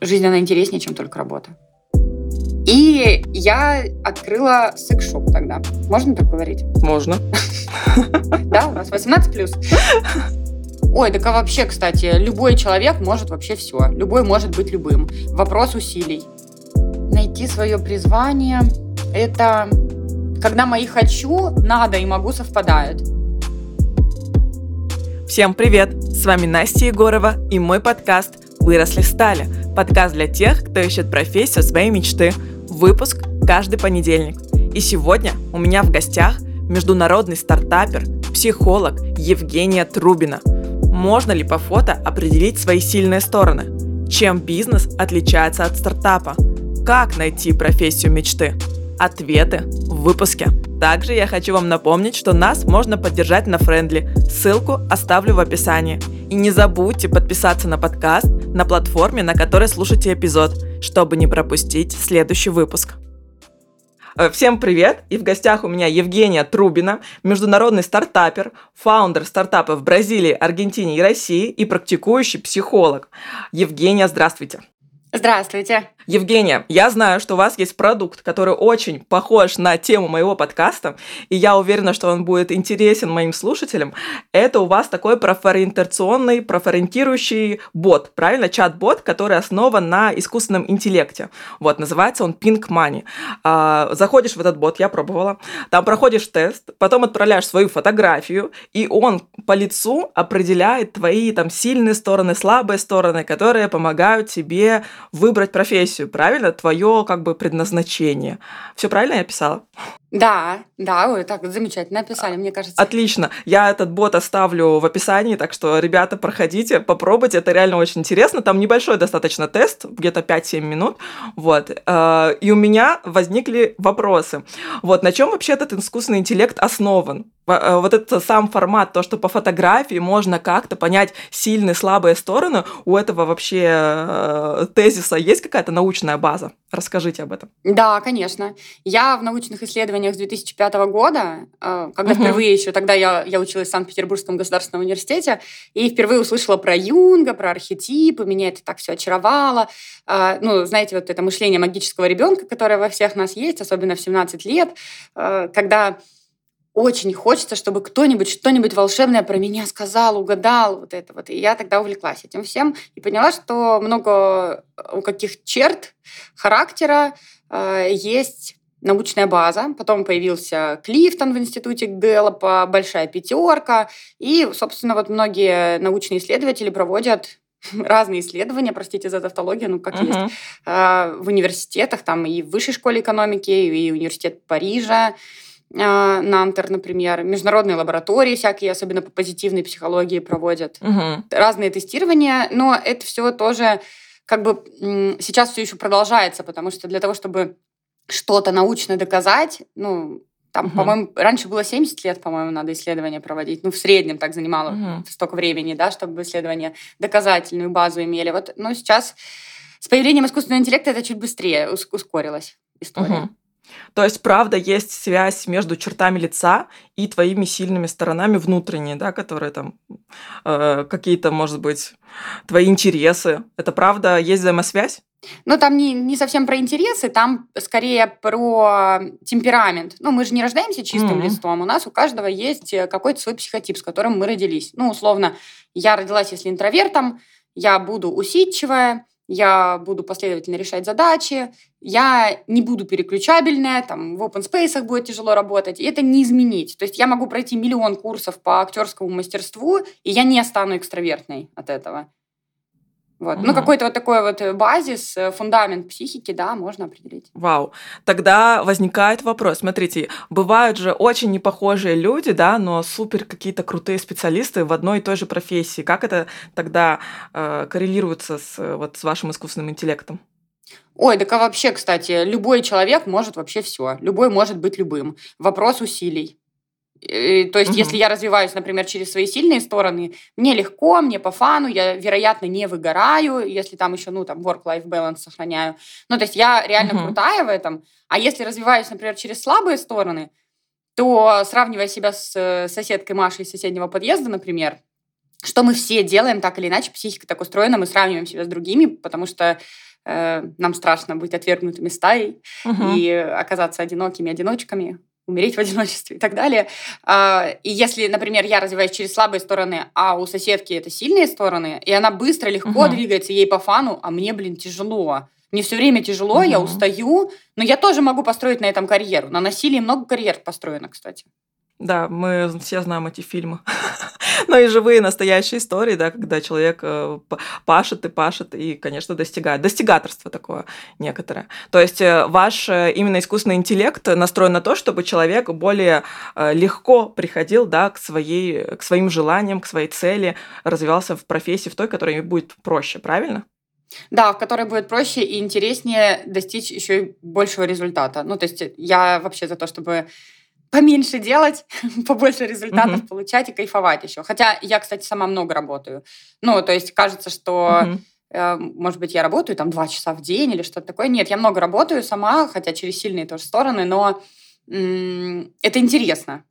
жизнь, она интереснее, чем только работа. И я открыла секс-шоп тогда. Можно так говорить? Можно. Да, у нас 18 плюс. Ой, так а вообще, кстати, любой человек может вообще все. Любой может быть любым. Вопрос усилий. Найти свое призвание – это когда мои «хочу», «надо» и «могу» совпадают. Всем привет! С вами Настя Егорова и мой подкаст «Выросли стали». Подкаст для тех, кто ищет профессию своей мечты. Выпуск каждый понедельник. И сегодня у меня в гостях международный стартапер, психолог Евгения Трубина – можно ли по фото определить свои сильные стороны? Чем бизнес отличается от стартапа? Как найти профессию мечты? Ответы в выпуске. Также я хочу вам напомнить, что нас можно поддержать на Френдли. Ссылку оставлю в описании. И не забудьте подписаться на подкаст на платформе, на которой слушаете эпизод, чтобы не пропустить следующий выпуск. Э, всем привет! И в гостях у меня Евгения Трубина, международный стартапер, фаундер стартапов в Бразилии, Аргентине и России и практикующий психолог. Евгения, здравствуйте! Здравствуйте! Евгения, я знаю, что у вас есть продукт, который очень похож на тему моего подкаста, и я уверена, что он будет интересен моим слушателям. Это у вас такой профориентационный, профориентирующий бот, правильно? Чат-бот, который основан на искусственном интеллекте. Вот, называется он Pink Money. А, заходишь в этот бот, я пробовала, там проходишь тест, потом отправляешь свою фотографию, и он по лицу определяет твои там сильные стороны, слабые стороны, которые помогают тебе выбрать профессию правильно? Твое как бы предназначение. Все правильно я писала? Да, да, вы так замечательно описали, мне кажется. Отлично. Я этот бот оставлю в описании, так что, ребята, проходите, попробуйте, это реально очень интересно. Там небольшой достаточно тест, где-то 5-7 минут. Вот. Э, и у меня возникли вопросы. Вот, на чем вообще этот искусственный интеллект основан? Э, вот этот сам формат, то, что по фотографии можно как-то понять сильные, слабые стороны, у этого вообще э, тезиса есть какая-то научная база? Расскажите об этом. Да, конечно. Я в научных исследованиях с 2005 года, э, когда угу. впервые еще тогда я, я училась в Санкт-Петербургском государственном университете, и впервые услышала про Юнга, про архетипы, меня это так все очаровало. Э, ну, знаете, вот это мышление магического ребенка, которое во всех нас есть, особенно в 17 лет, э, когда очень хочется, чтобы кто-нибудь что-нибудь волшебное про меня сказал, угадал, вот это вот. И я тогда увлеклась этим всем и поняла, что много у каких черт характера э, есть научная база. Потом появился Клифтон в институте Гэллопа, большая пятерка. И, собственно, вот многие научные исследователи проводят разные исследования, простите за тавтологию, ну как uh-huh. есть, э, в университетах, там и в высшей школе экономики, и университет Парижа, а, Нантер, например, международные лаборатории всякие, особенно по позитивной психологии, проводят угу. разные тестирования, но это все тоже как бы сейчас все еще продолжается, потому что для того, чтобы что-то научно доказать, ну, там, угу. по-моему, раньше было 70 лет, по-моему, надо исследования проводить. Ну, в среднем так занимало угу. столько времени, да, чтобы исследования доказательную базу имели. Вот, ну, сейчас с появлением искусственного интеллекта это чуть быстрее ускорилась история. Угу. То есть, правда, есть связь между чертами лица и твоими сильными сторонами внутренние, да, которые там э, какие-то, может быть, твои интересы. Это правда, есть взаимосвязь? Ну, там не, не совсем про интересы, там скорее про темперамент. Ну, мы же не рождаемся чистым mm-hmm. листом. У нас у каждого есть э, какой-то свой психотип, с которым мы родились. Ну, условно, я родилась, если интровертом, я буду усидчивая, я буду последовательно решать задачи, я не буду переключабельная, там в open space будет тяжело работать, и это не изменить. То есть я могу пройти миллион курсов по актерскому мастерству, и я не стану экстравертной от этого. Вот. Угу. Ну, какой-то вот такой вот э, базис, э, фундамент психики, да, можно определить. Вау. Тогда возникает вопрос. Смотрите, бывают же очень непохожие люди, да, но супер какие-то крутые специалисты в одной и той же профессии. Как это тогда э, коррелируется с, вот, с вашим искусственным интеллектом? Ой, так а вообще, кстати, любой человек может вообще все. Любой может быть любым. Вопрос усилий. То есть, угу. если я развиваюсь, например, через свои сильные стороны, мне легко, мне по фану, я, вероятно, не выгораю, если там еще, ну, там, work-life balance сохраняю. Ну, то есть, я реально угу. крутая в этом. А если развиваюсь, например, через слабые стороны, то, сравнивая себя с э, соседкой Машей из соседнего подъезда, например, что мы все делаем так или иначе, психика так устроена, мы сравниваем себя с другими, потому что э, нам страшно быть отвергнутыми стаей угу. и оказаться одинокими одиночками, умереть в одиночестве и так далее. А, и если, например, я развиваюсь через слабые стороны, а у соседки это сильные стороны, и она быстро, легко угу. двигается, ей по фану, а мне, блин, тяжело. Мне все время тяжело, угу. я устаю, но я тоже могу построить на этом карьеру. На насилии много карьер построено, кстати. Да, мы все знаем эти фильмы. Но и живые настоящие истории, да, когда человек э, пашет и пашет и, конечно, достигает. Достигаторство такое некоторое. То есть э, ваш э, именно искусственный интеллект настроен на то, чтобы человек более легко приходил да, к, своей, к своим желаниям, к своей цели, развивался в профессии, в той, которая будет проще, правильно? Да, в которой будет проще и интереснее достичь еще и большего результата. Ну, то есть я вообще за то, чтобы поменьше делать, побольше результатов mm-hmm. получать и кайфовать еще. Хотя я, кстати, сама много работаю. Ну, то есть кажется, что, э, может быть, я работаю там два часа в день или что-то такое. Нет, я много работаю сама, хотя через сильные тоже стороны, но м- это интересно.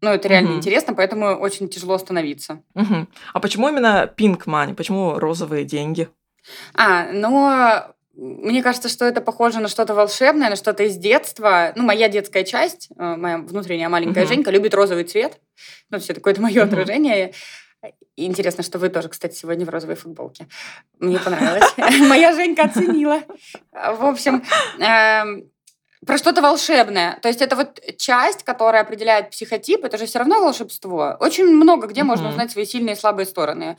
Ну, это реально mm-hmm. интересно, поэтому очень тяжело остановиться. Mm-hmm. А почему именно pink money? Почему розовые деньги? А, ну, мне кажется, что это похоже на что-то волшебное, на что-то из детства. Ну, моя детская часть, э, моя внутренняя маленькая uh-huh. Женька любит розовый цвет. Ну, все такое это мое uh-huh. отражение. И интересно, что вы тоже, кстати, сегодня в розовой футболке. Мне понравилось. Моя Женька оценила. В общем, эм, про что-то волшебное. То есть это вот часть, которая определяет психотип, это же все равно волшебство. Очень много где mm-hmm. можно узнать свои сильные и слабые стороны.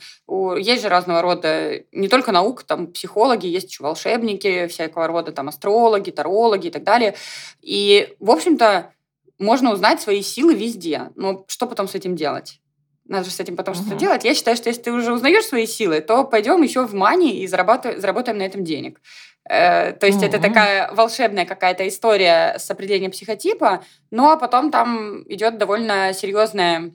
Есть же разного рода, не только наук, там психологи, есть еще волшебники, всякого рода там астрологи, тарологи и так далее. И, в общем-то, можно узнать свои силы везде. Но что потом с этим делать? Надо же с этим потом uh-huh. что-то делать. Я считаю, что если ты уже узнаешь свои силы, то пойдем еще в мани и заработаем на этом денег. Э, то есть mm-hmm. это такая волшебная какая-то история с определением психотипа, ну а потом там идет довольно серьезная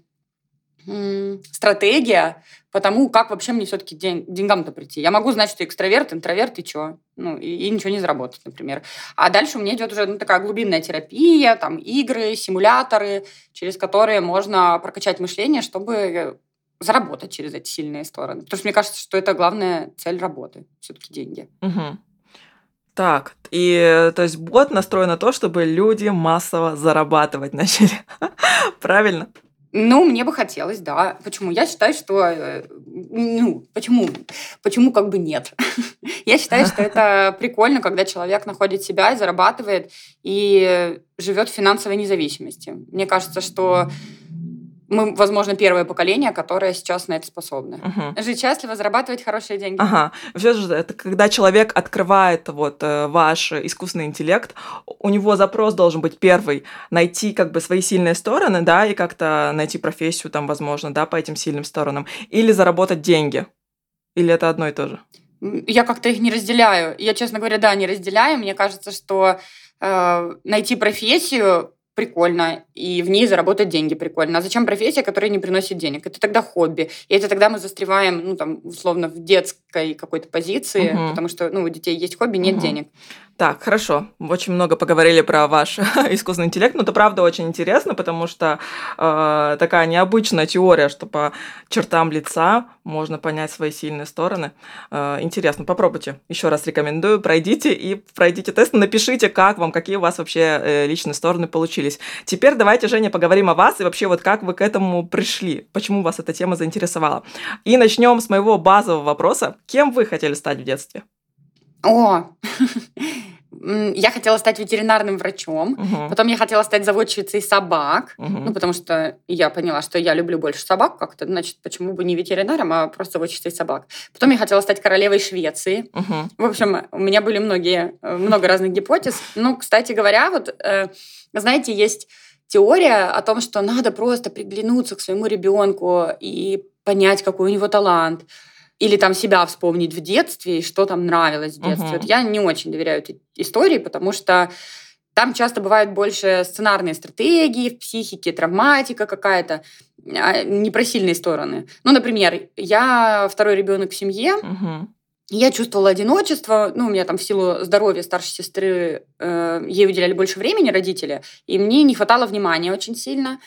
стратегия по тому, как вообще мне все-таки день, деньгам-то прийти. Я могу знать, что экстраверт, интроверт и что. Ну, и, и ничего не заработать, например. А дальше у меня идет уже ну, такая глубинная терапия, там игры, симуляторы, через которые можно прокачать мышление, чтобы заработать через эти сильные стороны. Потому что мне кажется, что это главная цель работы, все-таки деньги. Угу. Так, и то есть бот настроен на то, чтобы люди массово зарабатывать начали. Правильно? Ну, мне бы хотелось, да. Почему? Я считаю, что... Э, ну, почему? Почему как бы нет? Я считаю, что это прикольно, когда человек находит себя и зарабатывает, и живет в финансовой независимости. Мне кажется, что мы, возможно, первое поколение, которое сейчас на это способно. Угу. Жить счастливо, зарабатывать хорошие деньги. Ага. Все же это когда человек открывает вот э, ваш искусственный интеллект, у него запрос должен быть первый найти как бы свои сильные стороны, да, и как-то найти профессию там, возможно, да, по этим сильным сторонам, или заработать деньги. Или это одно и то же? Я как-то их не разделяю. Я, честно говоря, да, не разделяю. Мне кажется, что э, найти профессию прикольно, и в ней заработать деньги прикольно. А зачем профессия, которая не приносит денег? Это тогда хобби. И это тогда мы застреваем, ну, там, условно, в детской какой-то позиции, угу. потому что, ну, у детей есть хобби, нет угу. денег. Так, хорошо. Очень много поговорили про ваш искусственный интеллект, но это правда очень интересно, потому что э, такая необычная теория, что по чертам лица можно понять свои сильные стороны. Э, интересно, попробуйте. Еще раз рекомендую, пройдите и пройдите тест, напишите, как вам, какие у вас вообще э, личные стороны получились. Теперь давайте, Женя, поговорим о вас и вообще вот как вы к этому пришли, почему вас эта тема заинтересовала. И начнем с моего базового вопроса. Кем вы хотели стать в детстве? О, я хотела стать ветеринарным врачом, угу. потом я хотела стать заводчицей собак, угу. ну, потому что я поняла, что я люблю больше собак как-то, значит, почему бы не ветеринаром, а просто заводчицей собак. Потом я хотела стать королевой Швеции. Угу. В общем, у меня были многие, много разных гипотез. Ну, кстати говоря, вот, э, знаете, есть теория о том, что надо просто приглянуться к своему ребенку и понять, какой у него талант или там себя вспомнить в детстве, и что там нравилось в детстве. Uh-huh. Вот я не очень доверяю этой истории, потому что там часто бывают больше сценарные стратегии в психике, травматика какая-то, а не про сильные стороны. Ну, например, я второй ребенок в семье, uh-huh. я чувствовала одиночество, ну, у меня там в силу здоровья старшей сестры э, ей уделяли больше времени родители, и мне не хватало внимания очень сильно.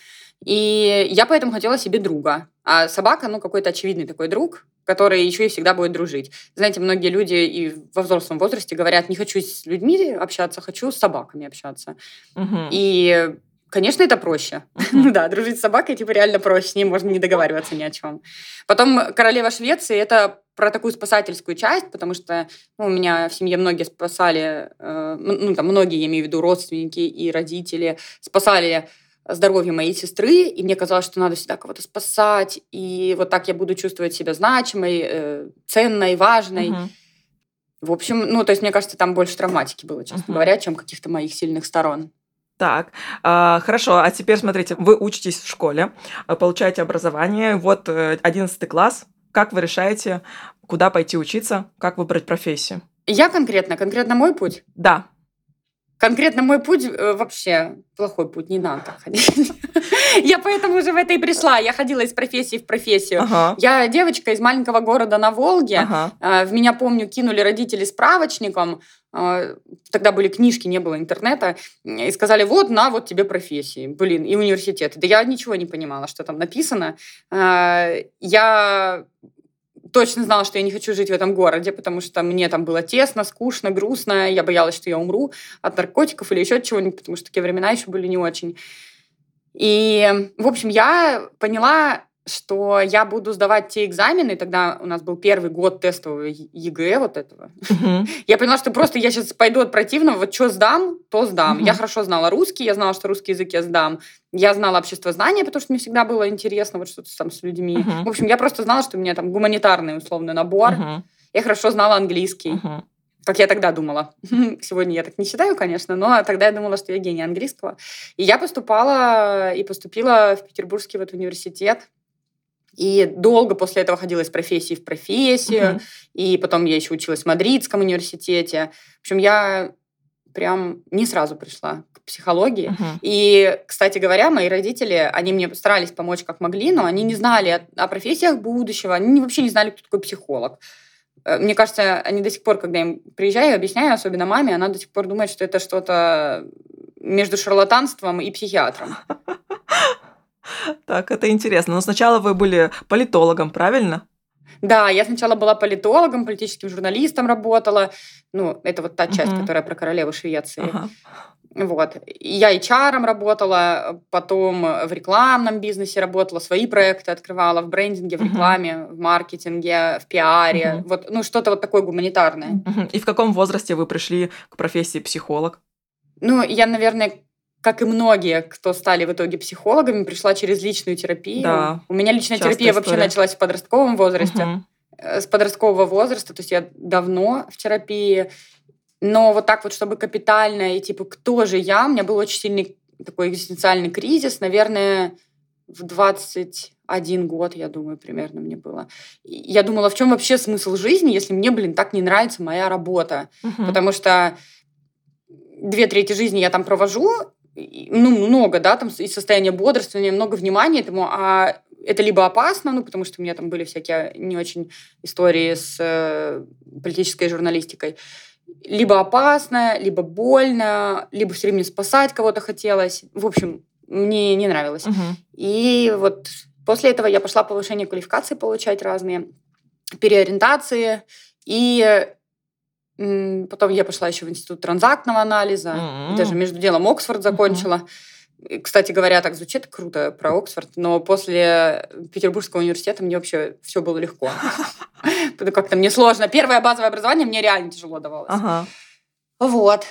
И я поэтому хотела себе друга. А собака, ну, какой-то очевидный такой друг. Который еще и всегда будет дружить. Знаете, многие люди и во взрослом возрасте говорят, не хочу с людьми общаться, хочу с собаками общаться. Мгм. И, конечно, это проще. Ну да, дружить с собакой, типа, реально проще, с ней можно не договариваться ни о чем. Потом «Королева Швеции» — это про такую спасательскую часть, потому что ну, у меня в семье многие спасали, э, ну, там, многие, я имею в виду, родственники и родители, спасали здоровье моей сестры, и мне казалось, что надо всегда кого-то спасать, и вот так я буду чувствовать себя значимой, э, ценной, важной. Мгм. В общем, ну, то есть, мне кажется, там больше травматики было, честно Мгм. говоря, чем каких-то моих сильных сторон. Так, а, хорошо, а теперь смотрите, вы учитесь в школе, а, получаете образование, вот э, 11 класс, как вы решаете, куда пойти учиться, как выбрать профессию? Я конкретно, конкретно мой путь, Да, конкретно мой путь э, вообще плохой путь, не надо так ходить. Я поэтому уже в это и пришла. Я ходила из профессии в профессию. ага, Я девочка из маленького города на Волге. ага, А, В меня, помню, кинули родители справочником. а, Тогда были книжки, не было интернета. И сказали, вот, на, вот тебе профессии. Блин, и университеты. Да я ничего не понимала, что там написано. Я точно знала, что я не хочу жить в этом городе, потому что мне там было тесно, скучно, грустно. Я боялась, что я умру от наркотиков или еще чего-нибудь, потому что такие времена еще были не очень. И, в общем, я поняла, что я буду сдавать те экзамены, тогда у нас был первый год тестового ЕГЭ вот этого. мгм, Я поняла, что просто я сейчас пойду от противного, вот что сдам, то сдам. Мгм. Я хорошо знала русский, я знала, что русский язык я сдам. Я знала обществознание, потому что мне всегда было интересно вот что-то там с людьми. Мгм. В общем, я просто знала, что у меня там гуманитарный условный набор. мгм, Я хорошо знала английский, мгм. как я тогда думала. Сегодня я так не считаю, конечно, но тогда я думала, что я гений английского. И я поступала и поступила в Петербургский вот университет. И долго после этого ходила из профессии в профессию. Мгм. И потом я еще училась в Мадридском университете. В общем, я прям не сразу пришла к психологии. Мгм. И, кстати говоря, мои родители, они мне старались помочь как могли, но они не знали о, о профессиях будущего, они вообще не знали, кто такой психолог. Э, Мне кажется, они до сих пор, когда я им приезжаю и объясняю, особенно маме, она до сих пор думает, что это что-то между шарлатанством и психиатром. Так, это интересно. Но сначала вы были политологом, правильно? Да, я сначала была политологом, политическим журналистом работала. Ну, это вот та часть, Мгм. которая про королеву Швеции. Ага. Вот. Я HR работала, потом в рекламном бизнесе работала, свои проекты открывала, в брендинге, в рекламе, в маркетинге, в пиаре. Мгм. Вот, ну, что-то вот такое гуманитарное. Мгм. И в каком возрасте вы пришли к профессии психолог? Ну, я, наверное, как и многие, кто стали в итоге психологами, пришла через личную терапию. Да, У меня личная частая терапия вообще история. началась в подростковом возрасте. Э, с подросткового возраста, то есть я давно в терапии, но вот так вот, чтобы капитально и типа, кто же я, у меня был очень сильный такой экзистенциальный кризис, наверное, в 21 год, я думаю, примерно мне было. Я думала, в чем вообще смысл жизни, если мне, блин, так не нравится моя работа, Мгм. потому что две трети жизни я там провожу, ну, много, да, там и состояние бодрствования, много внимания этому, а это либо опасно, ну, потому что у меня там были всякие не очень истории с э, политической журналистикой, либо опасно, либо больно, либо все время спасать кого-то хотелось. В общем, мне не нравилось. Мгм. И вот после этого я пошла повышение квалификации получать разные, переориентации. И потом я пошла еще в институт транзактного анализа. И даже между делом Оксфорд закончила. И, Кстати говоря, так звучит круто про Оксфорд, но после Петербургского университета мне вообще все было легко. Как-то мне сложно. Первое базовое образование мне реально тяжело давалось. Вот.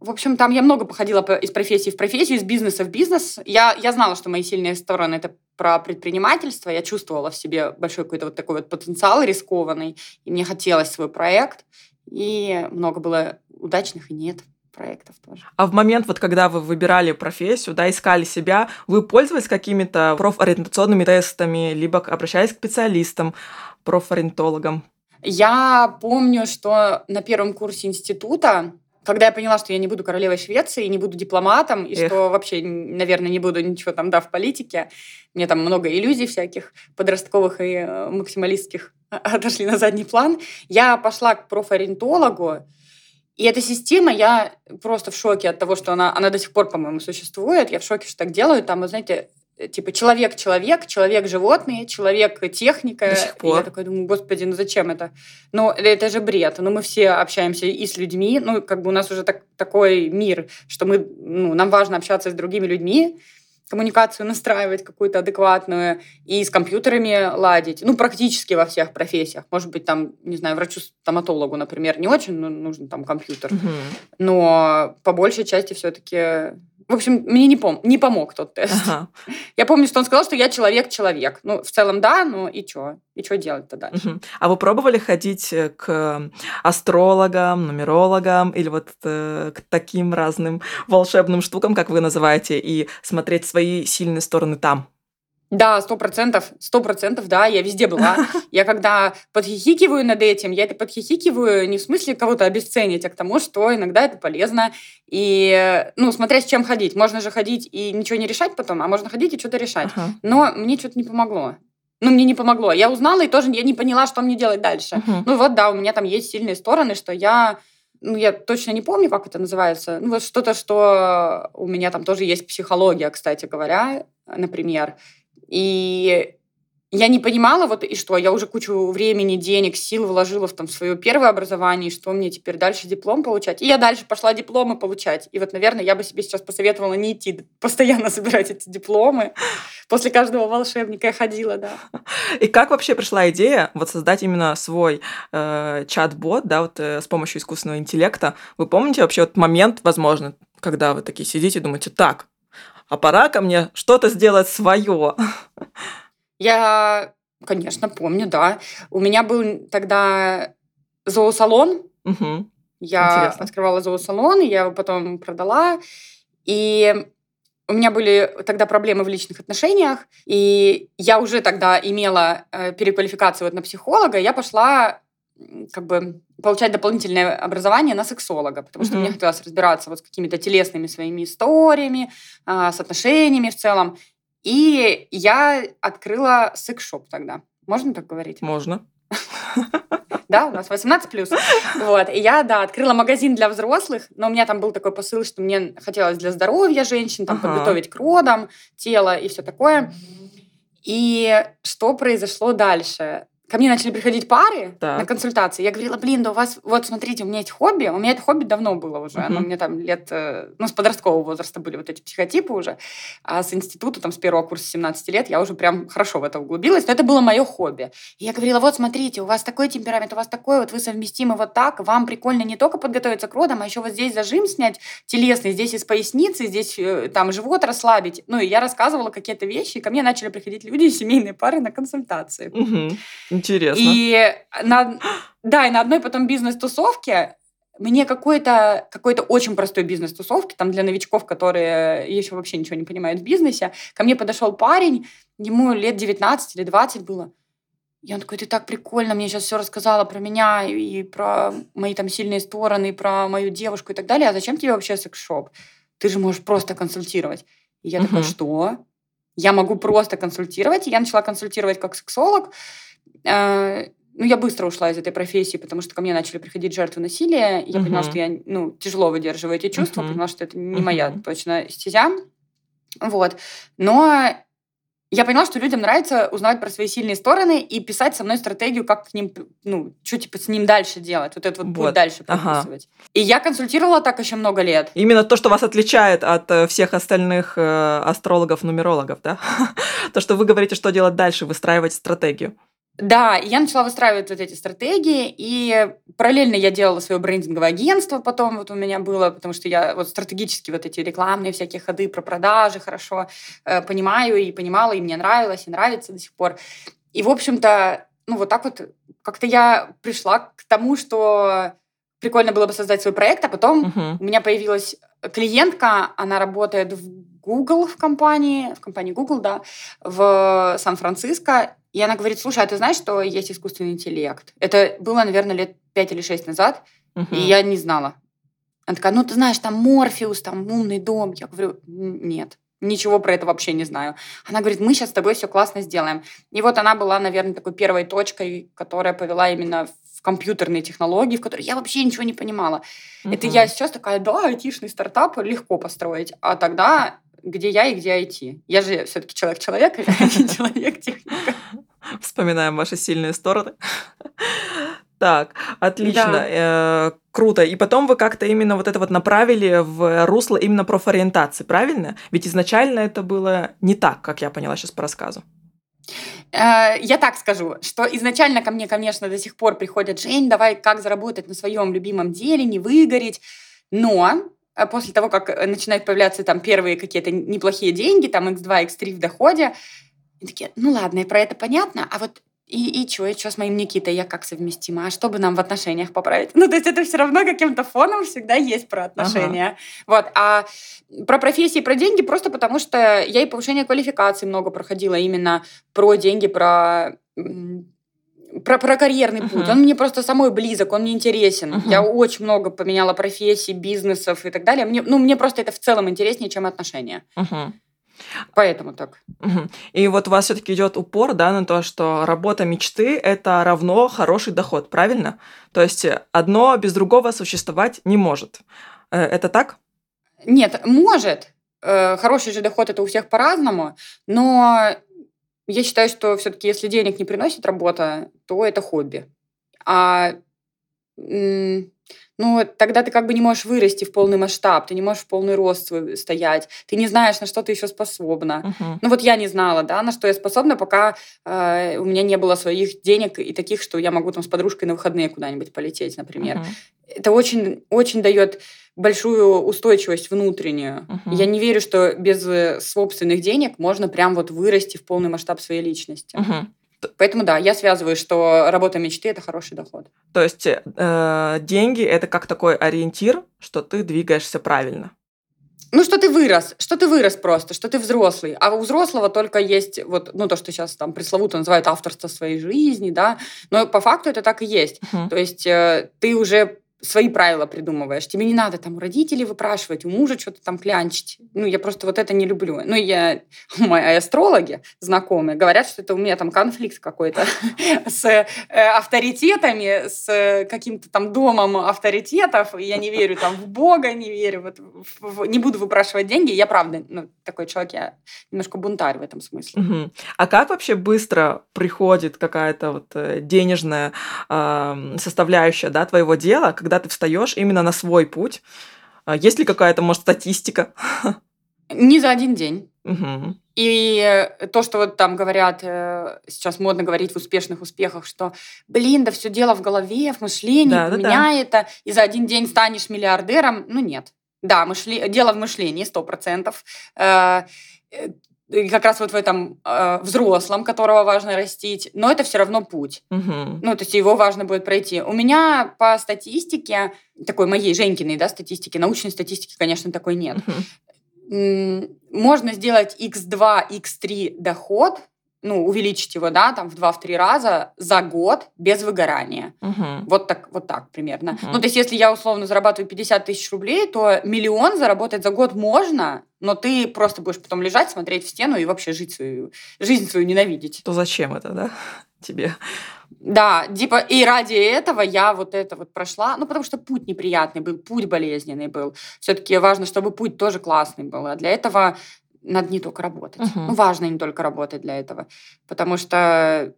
В общем, там я много походила по- из профессии в профессию, из бизнеса в бизнес. Я, я знала, что мои сильные стороны это про предпринимательство. Я чувствовала в себе большой какой-то вот такой вот потенциал рискованный. И мне хотелось свой проект. И много было удачных и нет проектов тоже. А в момент, вот когда вы выбирали профессию, да, искали себя, вы пользовались какими-то профориентационными тестами, либо обращались к специалистам, профориентологам? Я помню, что на первом курсе института, когда я поняла, что я не буду королевой Швеции, не буду дипломатом, и Эх. что вообще, наверное, не буду ничего там, да, в политике, мне там много иллюзий всяких подростковых и э, максималистских отошли на задний план, я пошла к профориентологу, и эта система, я просто в шоке от того, что она, она до сих пор, по-моему, существует. Я в шоке, что так делают. Там, вы знаете, типа человек-человек, человек-животное, человек-техника. До сих пор. И я такая думаю, господи, ну зачем это? Ну, это же бред. Ну, мы все общаемся и с людьми, ну, как бы у нас уже так, такой мир, что мы, ну, нам важно общаться с другими людьми, коммуникацию настраивать какую-то адекватную и с компьютерами ладить. Ну, практически во всех профессиях. Может быть, там, не знаю, врачу-стоматологу, например, не очень ну, нужен там компьютер. Мгм. Но по большей части все-таки... В общем, мне не, пом... не помог тот тест. Ага. Я помню, что он сказал, что я человек-человек. Ну, в целом, да, но и что? И что делать-то дальше? Мгм. А вы пробовали ходить э, к астрологам, нумерологам или вот э, к таким разным волшебным штукам, как вы называете, и смотреть свои сильные стороны там? Да, сто процентов, сто процентов, да, я везде была. Я когда подхихикиваю над этим, я это подхихикиваю не в смысле кого-то обесценить, а к тому, что иногда это полезно. И, ну, смотря с чем ходить. Можно же ходить и ничего не решать потом, а можно ходить и что-то решать. Ага. Но мне что-то не помогло. Ну, мне не помогло. Я узнала и тоже я не поняла, что мне делать дальше. Мгм. Ну вот, да, у меня там есть сильные стороны, что я... Ну, я точно не помню, как это называется. Ну, вот что-то, что у меня там тоже есть психология, кстати говоря, например. И я не понимала, вот и что, я уже кучу времени, денег, сил вложила в там свое первое образование, и что мне теперь дальше диплом получать. И я дальше пошла дипломы получать. И вот, наверное, я бы себе сейчас посоветовала не идти, постоянно собирать эти дипломы. После каждого волшебника я ходила, да. И как вообще пришла идея вот создать именно свой э, чат-бот, да, вот э, с помощью искусственного интеллекта? Вы помните вообще вот момент, возможно, когда вы такие сидите и думаете, так, а пора ко мне что-то сделать свое. Я, конечно, помню, да. У меня был тогда зоосалон. Мгм. Я Интересно. открывала зоосалон, я его потом продала. И у меня были тогда проблемы в личных отношениях, и я уже тогда имела э, переквалификацию вот на психолога, я пошла как бы получать дополнительное образование на сексолога, потому что Мгм. мне хотелось разбираться вот с какими-то телесными своими историями, а, с отношениями в целом. И я открыла секс-шоп тогда. Можно так говорить? Можно. Да, у нас 18 плюс. Вот. И я, да, открыла магазин для взрослых, но у меня там был такой посыл, что мне хотелось для здоровья женщин, там, Ага. подготовить к родам тело и все такое. И что произошло дальше? Ко мне начали приходить пары Так. на консультации. Я говорила, блин, да у вас, вот смотрите, у меня есть хобби. У меня это хобби давно было уже. Оно Мгм. мне там лет, э, ну, с подросткового возраста были вот эти психотипы уже. А с института, там, с первого курса 17 лет я уже прям хорошо в это углубилась. Но это было мое хобби. И я говорила, вот смотрите, у вас такой темперамент, у вас такой, вот вы совместимы вот так. Вам прикольно не только подготовиться к родам, а еще вот здесь зажим снять телесный, здесь из поясницы, здесь э, там живот расслабить. Ну, и я рассказывала какие-то вещи, и ко мне начали приходить люди, семейные пары на консультации. Мгм. Интересно. И на, да, и на одной потом бизнес-тусовке мне какой-то какой очень простой бизнес-тусовки, там для новичков, которые еще вообще ничего не понимают в бизнесе, ко мне подошел парень, ему лет 19 или 20 было. И он такой, ты так прикольно, мне сейчас все рассказала про меня и про мои там сильные стороны, и про мою девушку и так далее. А зачем тебе вообще секс-шоп? Ты же можешь просто консультировать. И я такая, Мгм. что? Я могу просто консультировать. И я начала консультировать как сексолог. Э, Ну, я быстро ушла из этой профессии, потому что ко мне начали приходить жертвы насилия. и Я поняла, Мгм. что я ну, тяжело выдерживаю эти чувства, Мгм. поняла, что это не моя Мгм. точно стезя. Вот. Но я поняла, что людям нравится узнавать про свои сильные стороны и писать со мной стратегию, как к ним, ну, что типа с ним дальше делать, вот этот вот, Вот. путь дальше Ага. прописывать. И я консультировала так еще много лет. Именно то, что вас отличает от э, всех остальных э, астрологов, нумерологов, да? То, что вы говорите, что делать дальше, выстраивать стратегию. Да, и я начала выстраивать вот эти стратегии, и параллельно я делала свое брендинговое агентство потом вот у меня было, потому что я вот стратегически вот эти рекламные всякие ходы про продажи хорошо э, понимаю и понимала, и мне нравилось, и нравится до сих пор. И, в общем-то, ну вот так вот как-то я пришла к тому, что прикольно было бы создать свой проект, а потом Мгм. у меня появилась клиентка, она работает в Google в компании, в компании Google, да, в Сан-Франциско, и она говорит, слушай, а ты знаешь, что есть искусственный интеллект? Это было, наверное, лет пять или шесть назад, Мгм. и я не знала. Она такая, ну ты знаешь, там Морфеус, там умный дом. Я говорю, «Н- нет, ничего про это вообще не знаю. Она говорит, мы сейчас с тобой все классно сделаем. И вот она была, наверное, такой первой точкой, которая повела именно в компьютерные технологии, в которые я вообще ничего не понимала. Это Мгм. я сейчас такая, да, айтишный стартап легко построить. А тогда где я и где IT. Я же все-таки человек-человек, а не человек-техника. Вспоминаем ваши сильные стороны. Так, отлично, да. э, круто. И потом вы как-то именно вот это вот направили в русло именно профориентации, правильно? Ведь изначально это было не так, как я поняла сейчас по рассказу. Э, я так скажу, что изначально ко мне, конечно, до сих пор приходят, Жень, давай как заработать на своем любимом деле, не выгореть. Но э, после того, как начинают появляться там первые какие-то неплохие деньги, там x2, x3 в доходе, такие, ну ладно, и про это понятно, а вот и, и что, и что с моим Никитой, я как совместима? А что бы нам в отношениях поправить? Ну, то есть это все равно каким-то фоном всегда есть про отношения. Ага. Вот. А про профессии, про деньги просто потому, что я и повышение квалификации много проходила именно про деньги, про про, про карьерный uh-huh. путь. Он мне просто самой близок, он мне интересен. Uh-huh. Я очень много поменяла профессий, бизнесов и так далее. Мне, ну, мне просто это в целом интереснее, чем отношения. Uh-huh. Поэтому так. И вот у вас все-таки идет упор, да, на то, что работа мечты это равно хороший доход, правильно? То есть одно без другого существовать не может. Э, это так? Нет, может. Э, хороший же доход это у всех по-разному, но я считаю, что все-таки если денег не приносит работа, то это хобби. А ну, тогда ты как бы не можешь вырасти в полный масштаб, ты не можешь в полный рост свой стоять, ты не знаешь, на что ты еще способна. Uh-huh. Ну, вот я не знала, да, на что я способна, пока э, у меня не было своих денег и таких, что я могу там с подружкой на выходные куда-нибудь полететь, например. Uh-huh. Это очень, очень дает большую устойчивость внутреннюю. Uh-huh. Я не верю, что без э, собственных денег можно прям вот вырасти в полный масштаб своей личности. Uh-huh. Поэтому да, я связываю, что работа мечты это хороший доход. То есть э, деньги это как такой ориентир, что ты двигаешься правильно. Ну, что ты вырос, что ты вырос просто, что ты взрослый. А у взрослого только есть вот, ну, то, что сейчас там пресловуто называют авторство своей жизни, да, но по факту это так и есть. Uh-huh. То есть э, ты уже свои правила придумываешь. Тебе не надо там у родителей выпрашивать, у мужа что-то там клянчить. Ну, я просто вот это не люблю. Ну, я... Мои астрологи знакомые говорят, что это у меня там конфликт какой-то с э, авторитетами, с каким-то там домом авторитетов, я не верю там в Бога, не верю, вот, не буду выпрашивать деньги. Я правда, ну, такой человек, я немножко бунтарь в этом смысле. А как вообще быстро приходит какая-то вот э, денежная э, составляющая, да, твоего дела, когда ты встаешь именно на свой путь? А есть ли какая-то, может, статистика? Не за один день. Угу. И то, что вот там говорят, э, сейчас модно говорить в успешных успехах, что, блин, да все дело в голове, в мышлении, да, поменяй да, да. это, и за один день станешь миллиардером. Ну, нет. Да, мышле... дело в мышлении, сто процентов. И как раз вот в этом э, взрослом, которого важно растить, но это все равно путь. Угу. Ну, то есть его важно будет пройти. У меня по статистике, такой моей Женькиной, да, статистики, научной статистики, конечно, такой нет. Угу. Можно сделать x2, x3 доход ну, увеличить его, да, там в 2-3 раза за год без выгорания. Угу. Вот так, вот так примерно. Угу. Ну, то есть, если я условно зарабатываю 50 тысяч рублей, то миллион заработать за год можно, но ты просто будешь потом лежать, смотреть в стену и вообще жить свою, жизнь свою ненавидеть. То зачем это, да, тебе? Да, типа, и ради этого я вот это вот прошла, ну, потому что путь неприятный был, путь болезненный был. Все-таки важно, чтобы путь тоже классный был. А для этого надо не только работать. Угу. Ну, важно не только работать для этого, потому что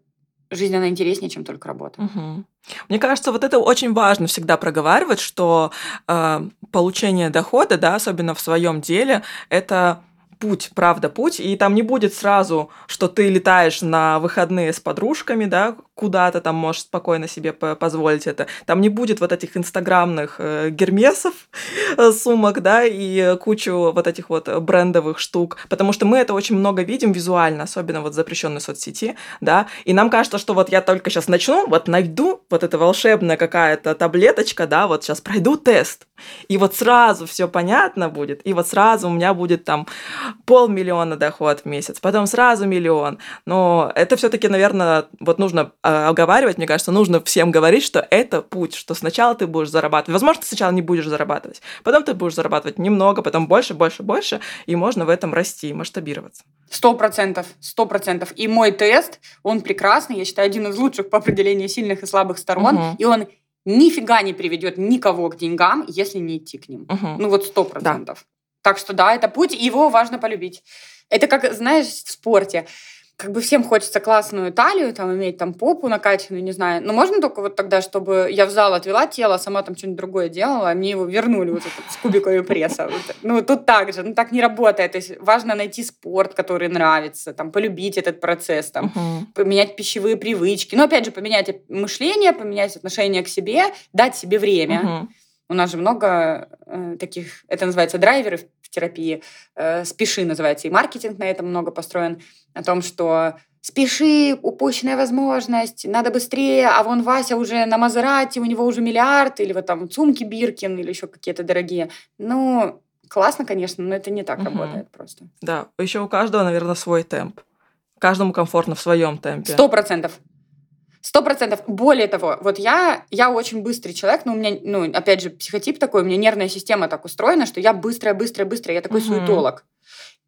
жизнь, она интереснее, чем только работа. Угу. Мне кажется, вот это очень важно всегда проговаривать, что э, получение дохода, да, особенно в своем деле, это путь, правда, путь, и там не будет сразу, что ты летаешь на выходные с подружками, да, куда-то там можешь спокойно себе позволить это. Там не будет вот этих инстаграмных э, гермесов, э, сумок, да, и кучу вот этих вот брендовых штук, потому что мы это очень много видим визуально, особенно вот запрещенной соцсети, да, и нам кажется, что вот я только сейчас начну, вот найду вот эта волшебная какая-то таблеточка, да, вот сейчас пройду тест, и вот сразу все понятно будет, и вот сразу у меня будет там полмиллиона доход в месяц, потом сразу миллион. Но это все-таки, наверное, вот нужно э, оговаривать, мне кажется, нужно всем говорить, что это путь, что сначала ты будешь зарабатывать. Возможно, ты сначала не будешь зарабатывать, потом ты будешь зарабатывать немного, потом больше, больше, больше, и можно в этом расти, масштабироваться. Сто процентов, сто процентов. И мой тест, он прекрасный, я считаю, один из лучших по определению сильных и слабых сторон, угу. и он нифига не приведет никого к деньгам, если не идти к ним. Угу. Ну вот сто процентов. Так что да, это путь, и его важно полюбить. Это как, знаешь, в спорте как бы всем хочется классную талию, там, иметь там попу накачанную, не знаю. Но можно только вот тогда, чтобы я в зал отвела тело, а сама там что-нибудь другое делала, а мне его вернули вот этот, с кубиками пресса. Вот. Ну, тут так же, ну, так не работает. То есть важно найти спорт, который нравится, там, полюбить этот процесс, там, uh-huh. поменять пищевые привычки. Но, опять же, поменять мышление, поменять отношение к себе, дать себе время. Uh-huh. У нас же много э, таких, это называется драйверы в терапии, э, спеши называется, и маркетинг на этом много построен, о том, что спеши, упущенная возможность, надо быстрее, а вон Вася уже на Мазерате, у него уже миллиард, или вот там сумки Биркин, или еще какие-то дорогие. Ну, классно, конечно, но это не так угу. работает просто. Да, еще у каждого, наверное, свой темп. Каждому комфортно в своем темпе. Сто процентов. Сто процентов. Более того, вот я, я очень быстрый человек, но у меня, ну, опять же, психотип такой, у меня нервная система так устроена, что я быстрая, быстрая, быстрая, я такой uh-huh. суетолог.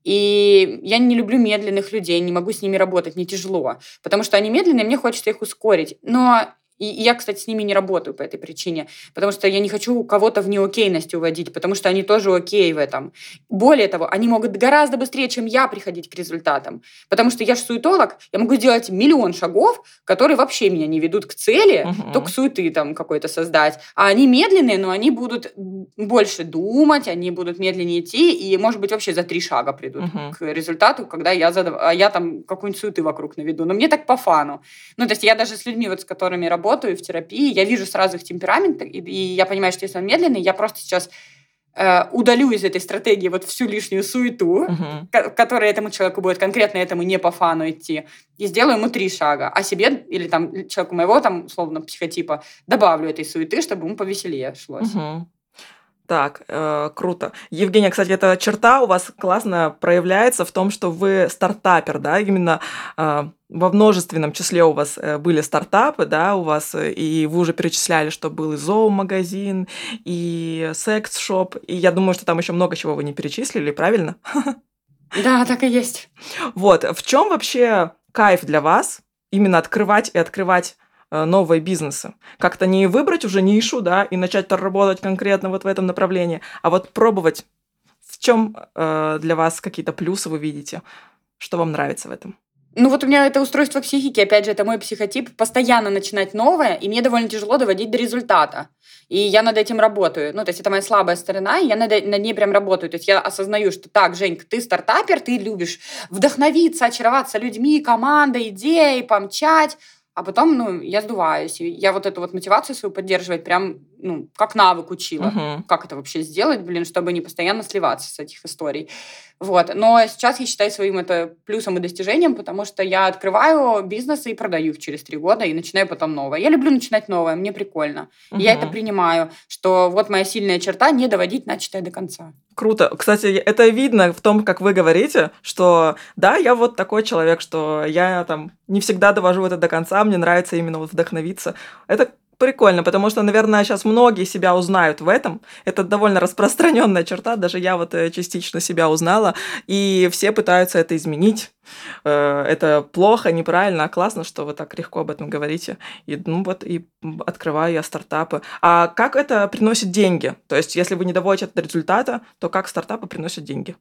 И я не люблю медленных людей, не могу с ними работать, мне тяжело, потому что они медленные, мне хочется их ускорить. Но и, я, кстати, с ними не работаю по этой причине, потому что я не хочу кого-то в неокейность уводить, потому что они тоже окей в этом. Более того, они могут гораздо быстрее, чем я, приходить к результатам. Потому что я же суетолог, я могу сделать миллион шагов, которые вообще меня не ведут к цели, угу. только суеты там какой-то создать. А они медленные, но они будут больше думать, они будут медленнее идти, и, может быть, вообще за три шага придут угу. к результату, когда я, задав... а я там какую-нибудь суеты вокруг наведу. Но мне так по фану. Ну, то есть я даже с людьми, вот, с которыми работаю, работаю в терапии, я вижу сразу их темперамент, и, и я понимаю, что если он медленный, я просто сейчас э, удалю из этой стратегии вот всю лишнюю суету, ко- которая этому человеку будет конкретно этому не по фану идти, и сделаю ему три шага, а себе или там человеку моего там условно психотипа добавлю этой суеты, чтобы ему повеселее шлось. Uh-huh. Так, э, круто. Евгения, кстати, эта черта у вас классно проявляется в том, что вы стартапер, да, именно э, во множественном числе у вас э, были стартапы, да, у вас, э, и вы уже перечисляли, что был и зоомагазин, и секс-шоп, и я думаю, что там еще много чего вы не перечислили, правильно? Да, так и есть. Вот, в чем вообще кайф для вас именно открывать и открывать новые бизнесы. Как-то не выбрать уже нишу, да, и начать работать конкретно вот в этом направлении, а вот пробовать. В чем э, для вас какие-то плюсы вы видите? Что вам нравится в этом? Ну вот у меня это устройство психики, опять же, это мой психотип, постоянно начинать новое, и мне довольно тяжело доводить до результата. И я над этим работаю. Ну, то есть это моя слабая сторона, и я над, над ней прям работаю. То есть я осознаю, что так, Женька, ты стартапер, ты любишь вдохновиться, очароваться людьми, командой, идеей, помчать, а потом, ну, я сдуваюсь. Я вот эту вот мотивацию свою поддерживать прям, ну, как навык учила. Uh-huh. Как это вообще сделать, блин, чтобы не постоянно сливаться с этих историй. Вот. Но сейчас я считаю своим это плюсом и достижением, потому что я открываю бизнесы и продаю их через три года, и начинаю потом новое. Я люблю начинать новое, мне прикольно. Uh-huh. я это принимаю, что вот моя сильная черта — не доводить начатое до конца. Круто. Кстати, это видно в том, как вы говорите, что да, я вот такой человек, что я там не всегда довожу это до конца, мне нравится именно вот вдохновиться. Это прикольно, потому что, наверное, сейчас многие себя узнают в этом. Это довольно распространенная черта, даже я вот э, частично себя узнала, и все пытаются это изменить. Э, это плохо, неправильно, а классно, что вы так легко об этом говорите. И, ну вот, и открываю я стартапы. А как это приносит деньги? То есть, если вы не доводите до результата, то как стартапы приносят деньги?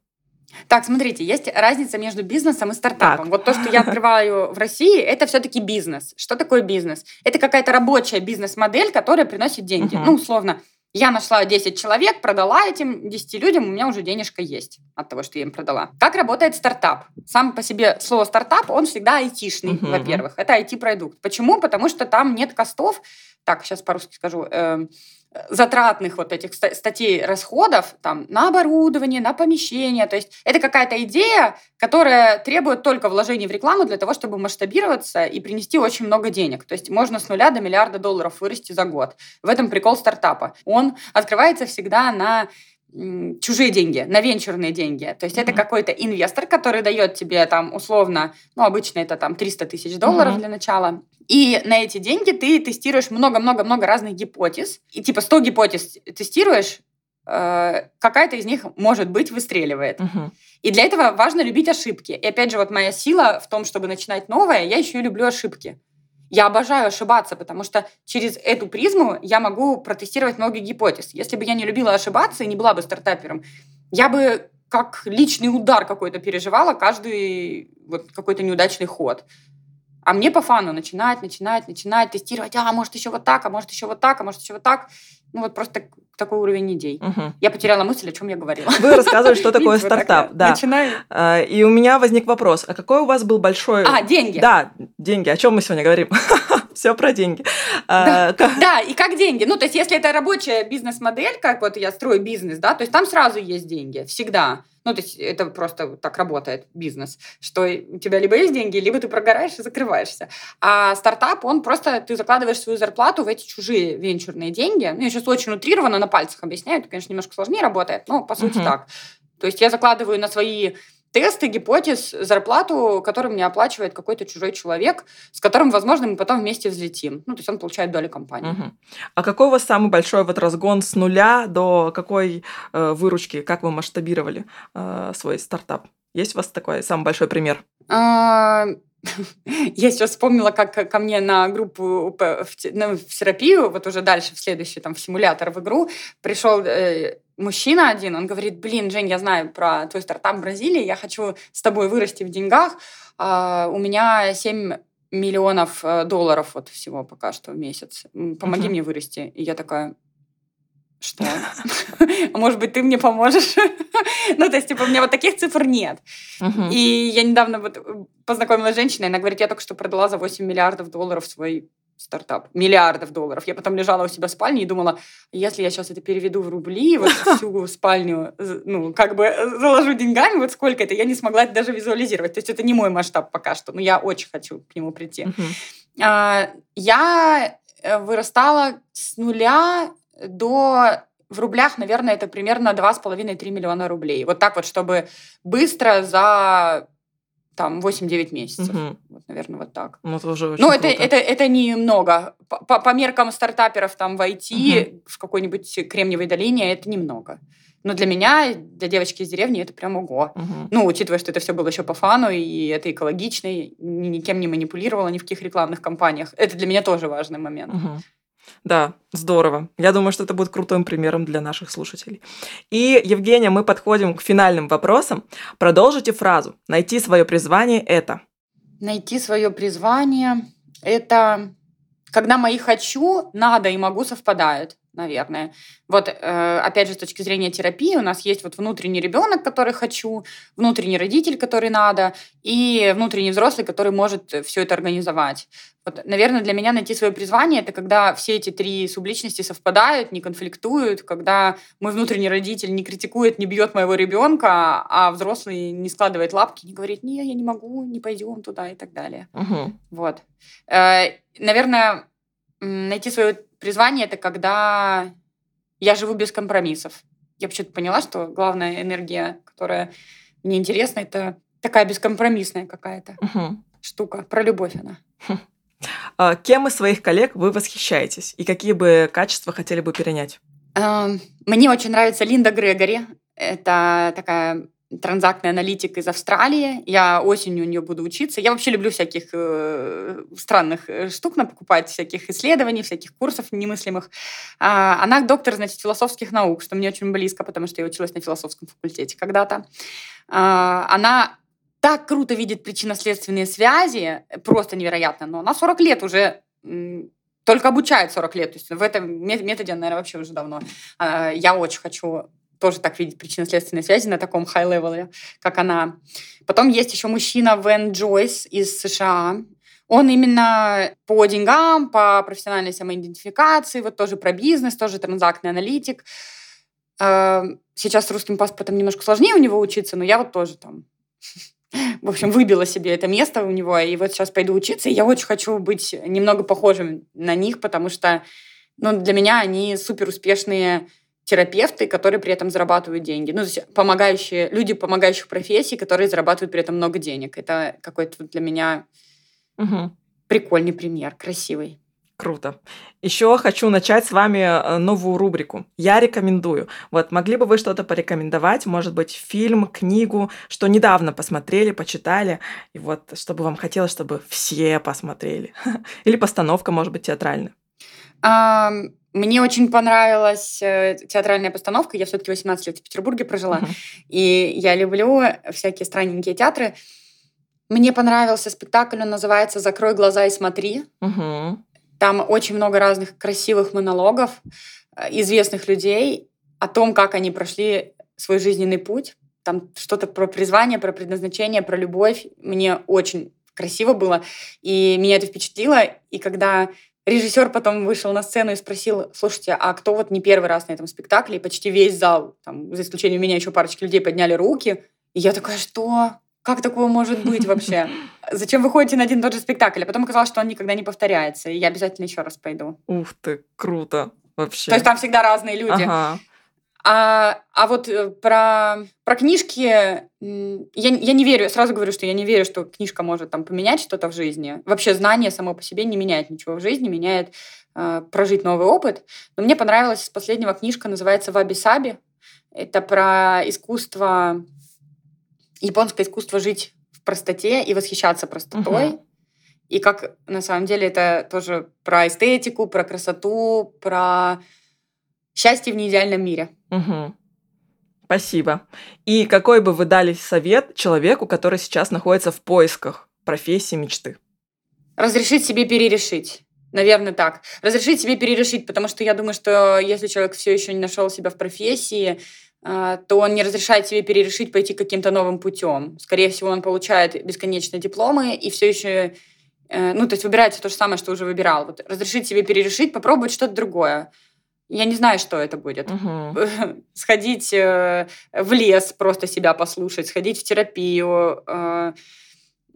Так, смотрите, есть разница между бизнесом и стартапом. Так. Вот то, что я открываю в России, это все-таки бизнес. Что такое бизнес? Это какая-то рабочая бизнес-модель, которая приносит деньги. Угу. Ну, условно, я нашла 10 человек, продала этим 10 людям, у меня уже денежка есть от того, что я им продала. Как работает стартап? Сам по себе слово стартап, он всегда айтишный, uh во-первых. Это IT-продукт. Почему? Потому что там нет костов. Так, сейчас по-русски скажу. Э, затратных вот этих статей расходов там, на оборудование, на помещение. То есть это какая-то идея, которая требует только вложений в рекламу для того, чтобы масштабироваться и принести очень много денег. То есть можно с нуля до миллиарда долларов вырасти за год. В этом прикол стартапа. Он открывается всегда на чужие деньги, на венчурные деньги. То есть mm-hmm. это какой-то инвестор, который дает тебе там условно, ну обычно это там 300 тысяч долларов mm-hmm. для начала. И на эти деньги ты тестируешь много-много-много разных гипотез. И типа 100 гипотез тестируешь, э, какая-то из них, может быть, выстреливает. Uh-huh. И для этого важно любить ошибки. И опять же, вот моя сила в том, чтобы начинать новое, я еще и люблю ошибки. Я обожаю ошибаться, потому что через эту призму я могу протестировать много гипотез. Если бы я не любила ошибаться и не была бы стартапером, я бы как личный удар какой-то переживала каждый вот какой-то неудачный ход. А мне по фану начинать, начинать, начинать, тестировать, а может еще вот так, а может еще вот так, а может еще вот так. Ну вот просто такой уровень идей. Мгм. Я потеряла мысль, о чем я говорила. Вы рассказывали, что такое стартап. Да. Начинаю. А, И у меня возник вопрос, а какой у вас был большой... А, деньги. Да, деньги. О чем мы сегодня говорим? Все про деньги. А, ка- Да, и как деньги? Ну, то есть, если это рабочая бизнес-модель, как вот я строю бизнес, да, то есть там сразу есть деньги, всегда. Ну, то есть, это просто так работает бизнес, что у тебя либо есть деньги, либо ты прогораешь и закрываешься. А стартап, он просто, ты закладываешь свою зарплату в эти чужие венчурные деньги. Ну, я сейчас очень утрированно на пальцах объясняю, это, конечно, немножко сложнее работает, но по сути Мгм. так. То есть, я закладываю на свои тесты, гипотез, зарплату, которую мне оплачивает какой-то чужой человек, с которым, возможно, мы потом вместе взлетим. Ну, то есть он получает доли компании. Мгм. А какой у вас самый большой вот разгон с нуля до какой э, выручки? Как вы масштабировали э, свой стартап? Есть у вас такой самый большой пример? А, Я сейчас вспомнила, как ко мне на группу в ну, в терапию, вот уже дальше, в следующий, там, в симулятор, в игру, пришел э, мужчина один, он говорит, блин, Жень, я знаю про твой стартап в Бразилии, я хочу с тобой вырасти в деньгах, А, у меня 7 миллионов э, долларов вот всего пока что в месяц, помоги Мгм. мне вырасти. И я такая, что? Может быть, ты мне поможешь? Ну, то есть, типа, у меня вот таких цифр нет. И я недавно вот э, познакомилась с женщиной, она говорит, я только что продала за 8 миллиардов долларов свой стартап. Миллиардов долларов. Я потом лежала у себя в спальне и думала, если я сейчас это переведу в рубли, вот всю спальню, ну, как бы э, заложу деньгами, вот сколько это, я не смогла это даже визуализировать. То есть это не мой масштаб пока что, но я очень хочу к нему прийти. А, Я э, вырастала с нуля до в рублях, наверное, это примерно 2,5-3 миллиона рублей. Вот так вот, чтобы быстро за там 8-9 месяцев. Мгм. Вот, наверное, вот так. Ну, это уже очень Ну, это, это, это немного. По, по- меркам стартаперов там в IT, в какой-нибудь Кремниевой долине, это немного. Но для меня, для девочки из деревни, это прям ого. Мгм. Ну, учитывая, что это все было еще по фану, и это экологично, и ни- никем не манипулировала, ни в каких рекламных кампаниях. Это для меня тоже важный момент. Мгм. Да, здорово. Я думаю, что это будет крутым примером для наших слушателей. И, Евгения, мы подходим к финальным вопросам. Продолжите фразу. Найти свое призвание – это. Найти свое призвание – это когда мои «хочу», «надо» и «могу» совпадают, наверное. Вот, э, опять же, с точки зрения терапии, у нас есть вот внутренний ребенок, который «хочу», внутренний родитель, который «надо», и внутренний взрослый, который может все это организовать. Вот, наверное, для меня найти свое призвание – это когда все эти три субличности совпадают, не конфликтуют, когда мой внутренний родитель не критикует, не бьет моего ребенка, а взрослый не складывает лапки, не говорит, не, я не могу, не пойдем туда и так далее. Мгм. Вот. Э, Наверное, найти свое призвание – это когда я живу без компромиссов. Я почему-то поняла, что главная энергия, которая мне интересна, это такая бескомпромиссная какая-то Мгм. штука. Про любовь она. А Кем из своих коллег вы восхищаетесь? И какие бы качества хотели бы перенять? Эм, Мне очень нравится Линда Грегори. Это такая транзактный аналитик из Австралии. Я осенью у нее буду учиться. Я вообще люблю всяких э, странных э, штук покупать, всяких исследований, всяких курсов немыслимых. А, она доктор, значит, философских наук, что мне очень близко, потому что я училась на философском факультете когда-то. А, она так круто видит причинно-следственные связи, просто невероятно, но она 40 лет уже только обучает 40 лет. То есть в этом ме- методе, она, наверное, вообще уже давно. А, Я очень хочу тоже так видеть причинно-следственные связи на таком high level е, как она. Потом есть еще мужчина Вен Джойс из США. Он именно по деньгам, по профессиональной самоидентификации, вот тоже про бизнес, тоже транзактный аналитик. Э, Сейчас с русским паспортом немножко сложнее у него учиться, но я вот тоже там в общем, выбила себе это место у него, и вот сейчас пойду учиться, и я очень хочу быть немного похожим на них, потому что ну, для меня они супер успешные терапевты, которые при этом зарабатывают деньги. Ну, то есть помогающие, люди помогающих профессий, которые зарабатывают при этом много денег. Это какой-то для меня Мгм. прикольный пример, красивый. Круто. Еще хочу начать с вами э, новую рубрику. Я рекомендую. Вот могли бы вы что-то порекомендовать? Может быть, фильм, книгу, что недавно посмотрели, почитали, и вот чтобы вам хотелось, чтобы все посмотрели. Или постановка, может быть, театральная. Мне очень понравилась э, театральная постановка. Я все-таки 18 лет в Петербурге прожила. Uh-huh. И я люблю всякие странненькие театры. Мне понравился спектакль, он называется «Закрой глаза и смотри». Uh-huh. Там очень много разных красивых монологов э, известных людей о том, как они прошли свой жизненный путь. Там что-то про призвание, про предназначение, про любовь. Мне очень красиво было, и меня это впечатлило. И когда Режиссер потом вышел на сцену и спросил, слушайте, а кто вот не первый раз на этом спектакле? И почти весь зал, там, за исключением меня, еще парочки людей подняли руки. И я такая, что? Как такое может быть вообще? Зачем вы ходите на один и тот же спектакль? А потом оказалось, что он никогда не повторяется, и я обязательно еще раз пойду. Ух ты, круто вообще. То есть там всегда разные люди. Ага. А, а вот э, про, про книжки я, я не верю, сразу говорю, что я не верю, что книжка может там поменять что-то в жизни. Вообще знание само по себе не меняет ничего в жизни, меняет э, прожить новый опыт. Но мне понравилась из последнего книжка, называется «Ваби-саби». Это про искусство, японское искусство жить в простоте и восхищаться простотой. Угу. И как на самом деле это тоже про эстетику, про красоту, про счастье в неидеальном мире. Угу. Спасибо. И какой бы вы дали совет человеку, который сейчас находится в поисках профессии мечты? Разрешить себе перерешить. Наверное, так. Разрешить себе перерешить, потому что я думаю, что если человек все еще не нашел себя в профессии, а, то он не разрешает себе перерешить пойти каким-то новым путем. Скорее всего, он получает бесконечные дипломы и все еще, э, ну, то есть выбирает то же самое, что уже выбирал. Вот разрешить себе перерешить, попробовать что-то другое. Я не знаю, что это будет. Угу. Сходить э, в лес, просто себя послушать, сходить в терапию, э,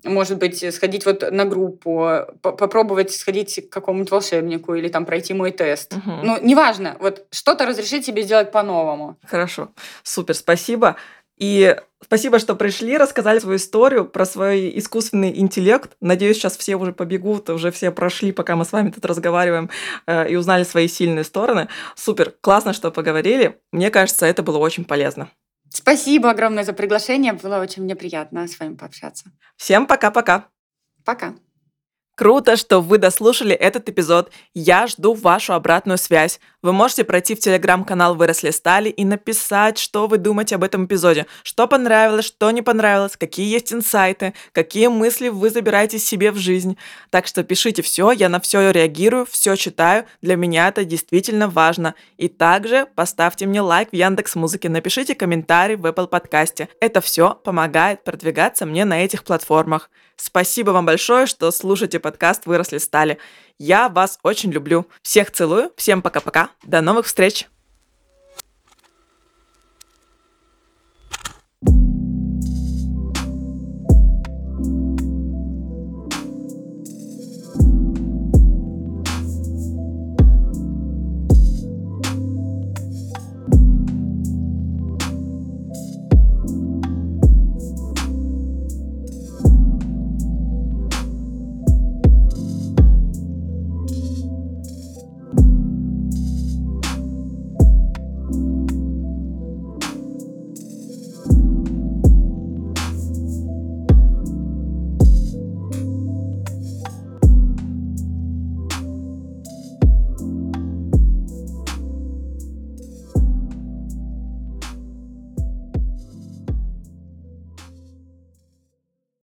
может быть, сходить вот на группу, попробовать сходить к какому-нибудь волшебнику или там пройти мой тест. Угу. Ну, неважно, вот что-то разрешить себе сделать по-новому. Хорошо, супер, спасибо. И спасибо, что пришли, рассказали свою историю про свой искусственный интеллект. Надеюсь, сейчас все уже побегут, уже все прошли, пока мы с вами тут разговариваем э, и узнали свои сильные стороны. Супер, классно, что поговорили. Мне кажется, это было очень полезно. Спасибо огромное за приглашение. Было очень мне приятно с вами пообщаться. Всем пока-пока. Пока. Круто, что вы дослушали этот эпизод. Я жду вашу обратную связь. Вы можете пройти в телеграм-канал «Выросли стали» и написать, что вы думаете об этом эпизоде. Что понравилось, что не понравилось, какие есть инсайты, какие мысли вы забираете себе в жизнь. Так что пишите все, я на все реагирую, все читаю. Для меня это действительно важно. И также поставьте мне лайк в Яндекс Музыке, напишите комментарий в Apple подкасте. Это все помогает продвигаться мне на этих платформах. Спасибо вам большое, что слушаете подкаст «Выросли стали». Я вас очень люблю. Всех целую. Всем пока-пока. До новых встреч.